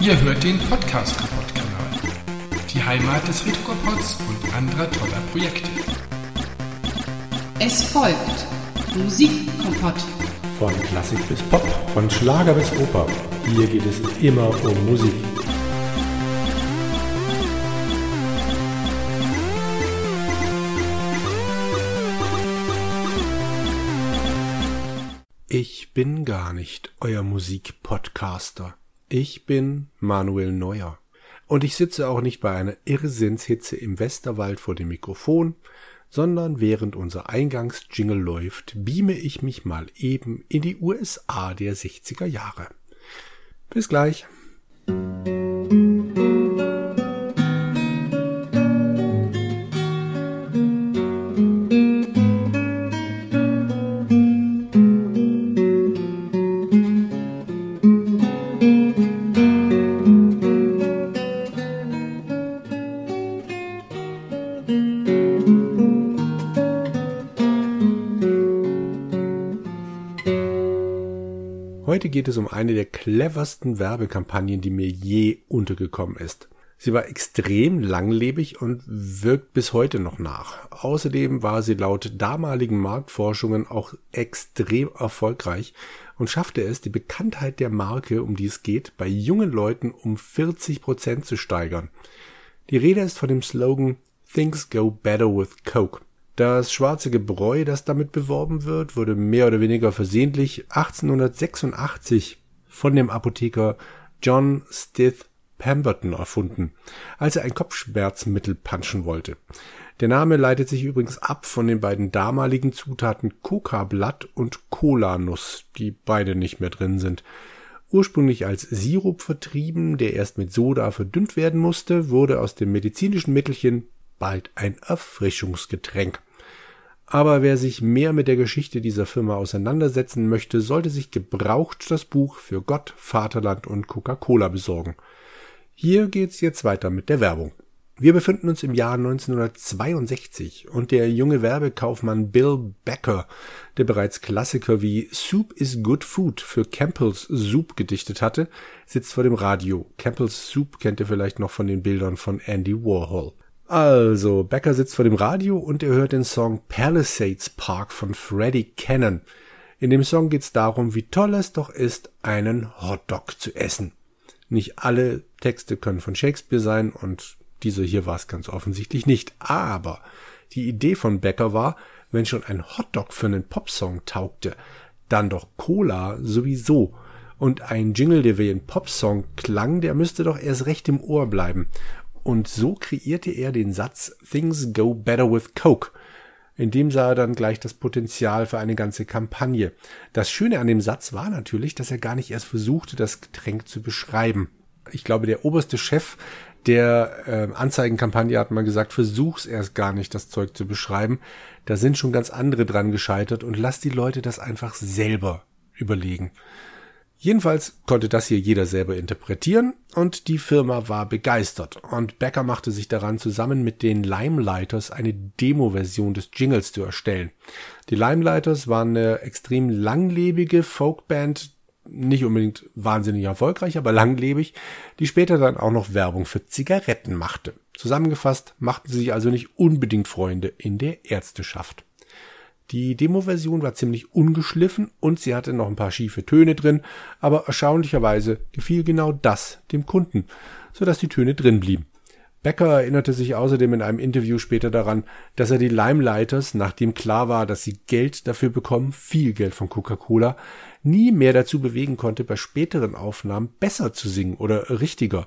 Ihr hört den Podcast Kaputt Kanal. Die Heimat des Retropods und anderer toller Projekte. Es folgt Musikkompott. Von Klassik bis Pop, von Schlager bis Oper. Hier geht es immer um Musik. Ich bin gar nicht euer Musikpodcaster. Ich bin Manuel Neuer. Und ich sitze auch nicht bei einer Irrsinnshitze im Westerwald vor dem Mikrofon, sondern während unser Eingangsjingle läuft, beame ich mich mal eben in die USA der 60er Jahre. Bis gleich. Heute geht es um eine der cleversten Werbekampagnen, die mir je untergekommen ist. Sie war extrem langlebig und wirkt bis heute noch nach. Außerdem war sie laut damaligen Marktforschungen auch extrem erfolgreich und schaffte es, die Bekanntheit der Marke, um die es geht, bei jungen Leuten um 40 Prozent zu steigern. Die Rede ist von dem Slogan Things go better with Coke. Das schwarze Gebräu, das damit beworben wird, wurde mehr oder weniger versehentlich 1886 von dem Apotheker John Stith Pemberton erfunden, als er ein Kopfschmerzmittel punchen wollte. Der Name leitet sich übrigens ab von den beiden damaligen Zutaten Coca-Blatt und Cola-Nuss, die beide nicht mehr drin sind. Ursprünglich als Sirup vertrieben, der erst mit Soda verdünnt werden musste, wurde aus dem medizinischen Mittelchen bald ein Erfrischungsgetränk. Aber wer sich mehr mit der Geschichte dieser Firma auseinandersetzen möchte, sollte sich gebraucht das Buch für Gott, Vaterland und Coca-Cola besorgen. Hier geht's jetzt weiter mit der Werbung. Wir befinden uns im Jahr 1962 und der junge Werbekaufmann Bill Becker, der bereits Klassiker wie Soup is Good Food für Campbell's Soup gedichtet hatte, sitzt vor dem Radio. Campbell's Soup kennt ihr vielleicht noch von den Bildern von Andy Warhol. Also, Becker sitzt vor dem Radio und er hört den Song Palisades Park von Freddie Cannon. In dem Song geht's darum, wie toll es doch ist, einen Hotdog zu essen. Nicht alle Texte können von Shakespeare sein und dieser hier war es ganz offensichtlich nicht. Aber die Idee von Becker war, wenn schon ein Hotdog für einen Popsong taugte, dann doch Cola sowieso. Und ein Jingle, der wie ein Popsong klang, der müsste doch erst recht im Ohr bleiben. Und so kreierte er den Satz Things go better with Coke. In dem sah er dann gleich das Potenzial für eine ganze Kampagne. Das Schöne an dem Satz war natürlich, dass er gar nicht erst versuchte, das Getränk zu beschreiben. Ich glaube, der oberste Chef der äh, Anzeigenkampagne hat mal gesagt, versuch's erst gar nicht, das Zeug zu beschreiben. Da sind schon ganz andere dran gescheitert und lass die Leute das einfach selber überlegen. Jedenfalls konnte das hier jeder selber interpretieren und die Firma war begeistert und Becker machte sich daran, zusammen mit den Limelighters eine Demo-Version des Jingles zu erstellen. Die Limelighters waren eine extrem langlebige Folkband, nicht unbedingt wahnsinnig erfolgreich, aber langlebig, die später dann auch noch Werbung für Zigaretten machte. Zusammengefasst machten sie sich also nicht unbedingt Freunde in der Ärzteschaft. Die Demo-Version war ziemlich ungeschliffen und sie hatte noch ein paar schiefe Töne drin, aber erstaunlicherweise gefiel genau das dem Kunden, so dass die Töne drin blieben. Becker erinnerte sich außerdem in einem Interview später daran, dass er die Limelighters, nachdem klar war, dass sie Geld dafür bekommen, viel Geld von Coca-Cola, nie mehr dazu bewegen konnte, bei späteren Aufnahmen besser zu singen oder richtiger.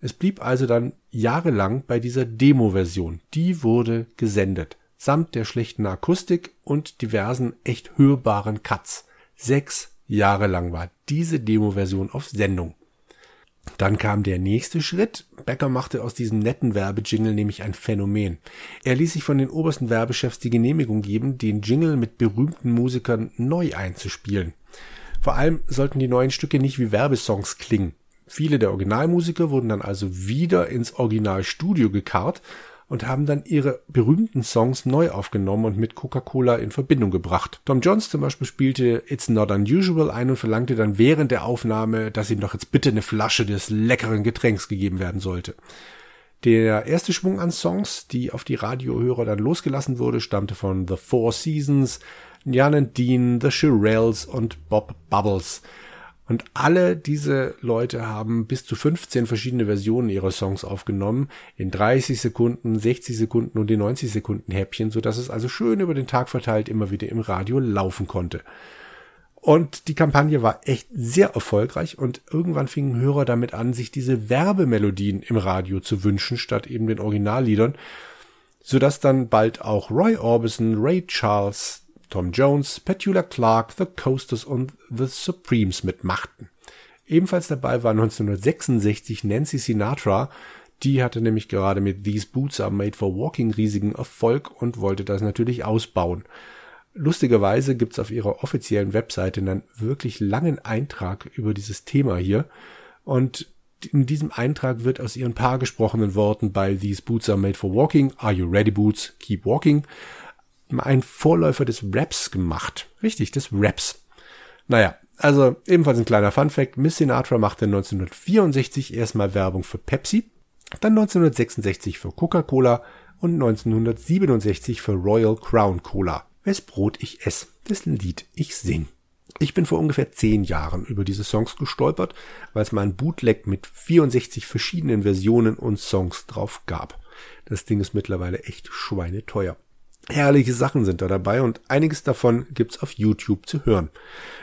Es blieb also dann jahrelang bei dieser Demo-Version. Die wurde gesendet samt der schlechten Akustik und diversen echt hörbaren Cuts. Sechs Jahre lang war diese Demo-Version auf Sendung. Dann kam der nächste Schritt. Becker machte aus diesem netten Werbejingle nämlich ein Phänomen. Er ließ sich von den obersten Werbechefs die Genehmigung geben, den Jingle mit berühmten Musikern neu einzuspielen. Vor allem sollten die neuen Stücke nicht wie Werbesongs klingen. Viele der Originalmusiker wurden dann also wieder ins Originalstudio gekarrt und haben dann ihre berühmten Songs neu aufgenommen und mit Coca-Cola in Verbindung gebracht. Tom Jones zum Beispiel spielte It's Not Unusual ein und verlangte dann während der Aufnahme, dass ihm doch jetzt bitte eine Flasche des leckeren Getränks gegeben werden sollte. Der erste Schwung an Songs, die auf die Radiohörer dann losgelassen wurde, stammte von The Four Seasons, Jan and Dean, The Shirelles und Bob Bubbles. Und alle diese Leute haben bis zu 15 verschiedene Versionen ihrer Songs aufgenommen, in 30 Sekunden, 60 Sekunden und in 90 Sekunden Häppchen, so dass es also schön über den Tag verteilt immer wieder im Radio laufen konnte. Und die Kampagne war echt sehr erfolgreich und irgendwann fingen Hörer damit an, sich diese Werbemelodien im Radio zu wünschen, statt eben den Originalliedern, sodass dann bald auch Roy Orbison, Ray Charles, Tom Jones, Petula Clark, The Coasters und The Supremes mitmachten. Ebenfalls dabei war 1966 Nancy Sinatra, die hatte nämlich gerade mit These Boots Are Made for Walking riesigen Erfolg und wollte das natürlich ausbauen. Lustigerweise gibt's auf ihrer offiziellen Webseite einen wirklich langen Eintrag über dieses Thema hier und in diesem Eintrag wird aus ihren paar gesprochenen Worten bei These Boots are made for walking, Are you ready boots? Keep walking ein Vorläufer des Raps gemacht. Richtig, des Raps. Naja, also ebenfalls ein kleiner Funfact. Miss Sinatra machte 1964 erstmal Werbung für Pepsi, dann 1966 für Coca-Cola und 1967 für Royal Crown Cola. Wes Brot ich ess, dessen Lied ich sing. Ich bin vor ungefähr zehn Jahren über diese Songs gestolpert, weil es mal ein Bootleg mit 64 verschiedenen Versionen und Songs drauf gab. Das Ding ist mittlerweile echt schweineteuer. Herrliche Sachen sind da dabei und einiges davon gibt's auf YouTube zu hören.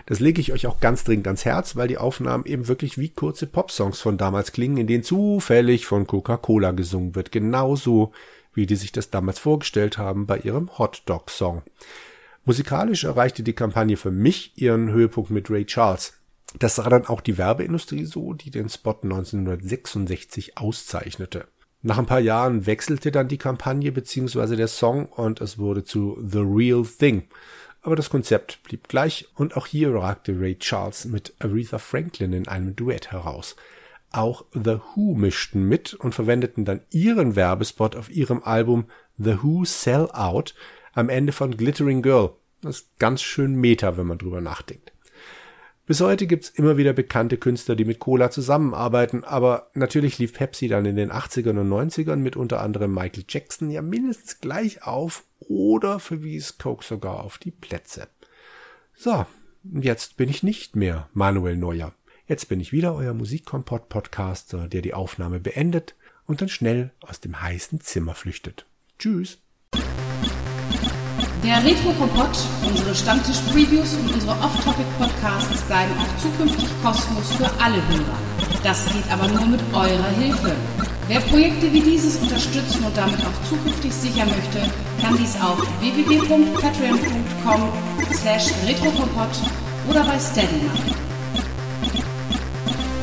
Das lege ich euch auch ganz dringend ans Herz, weil die Aufnahmen eben wirklich wie kurze Popsongs von damals klingen, in denen zufällig von Coca-Cola gesungen wird. Genauso wie die sich das damals vorgestellt haben bei ihrem Hot Dog Song. Musikalisch erreichte die Kampagne für mich ihren Höhepunkt mit Ray Charles. Das sah dann auch die Werbeindustrie so, die den Spot 1966 auszeichnete. Nach ein paar Jahren wechselte dann die Kampagne bzw. der Song und es wurde zu The Real Thing. Aber das Konzept blieb gleich und auch hier ragte Ray Charles mit Aretha Franklin in einem Duett heraus. Auch The Who mischten mit und verwendeten dann ihren Werbespot auf ihrem Album The Who Sell Out am Ende von Glittering Girl. Das ist ganz schön meta, wenn man drüber nachdenkt. Bis heute gibt's immer wieder bekannte Künstler, die mit Cola zusammenarbeiten, aber natürlich lief Pepsi dann in den 80ern und 90ern mit unter anderem Michael Jackson ja mindestens gleich auf oder verwies Coke sogar auf die Plätze. So, jetzt bin ich nicht mehr Manuel Neuer. Jetzt bin ich wieder euer Musikkompott-Podcaster, der die Aufnahme beendet und dann schnell aus dem heißen Zimmer flüchtet. Tschüss. Der Retro-Kompott, unsere Stammtisch-Previews und unsere Off-Topic-Podcasts bleiben auch zukünftig kostenlos für alle Hörer. Das geht aber nur mit eurer Hilfe. Wer Projekte wie dieses unterstützen und damit auch zukünftig sichern möchte, kann dies auf www.patreon.com slash retrokompott oder bei Steady machen.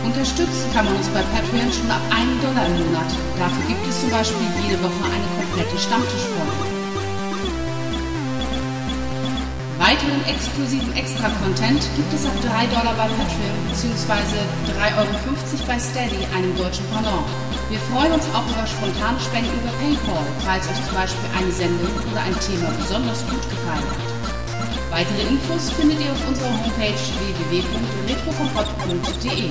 Unterstützen kann man uns bei Patreon schon ab 1 Dollar im Monat. Dafür gibt es zum Beispiel jede Woche eine komplette Stammtischfolge. Weiteren exklusiven Extra-Content gibt es ab 3 Dollar bei Patreon bzw. 3,50 Euro bei Steady, einem deutschen Pendant. Wir freuen uns auch über spontane Spenden über PayPal, falls euch zum Beispiel eine Sendung oder ein Thema besonders gut gefallen hat. Weitere Infos findet ihr auf unserer Homepage www.retrokompott.de.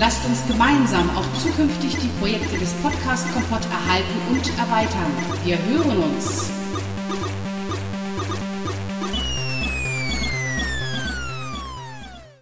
Lasst uns gemeinsam auch zukünftig die Projekte des Podcast Kompott erhalten und erweitern. Wir hören uns.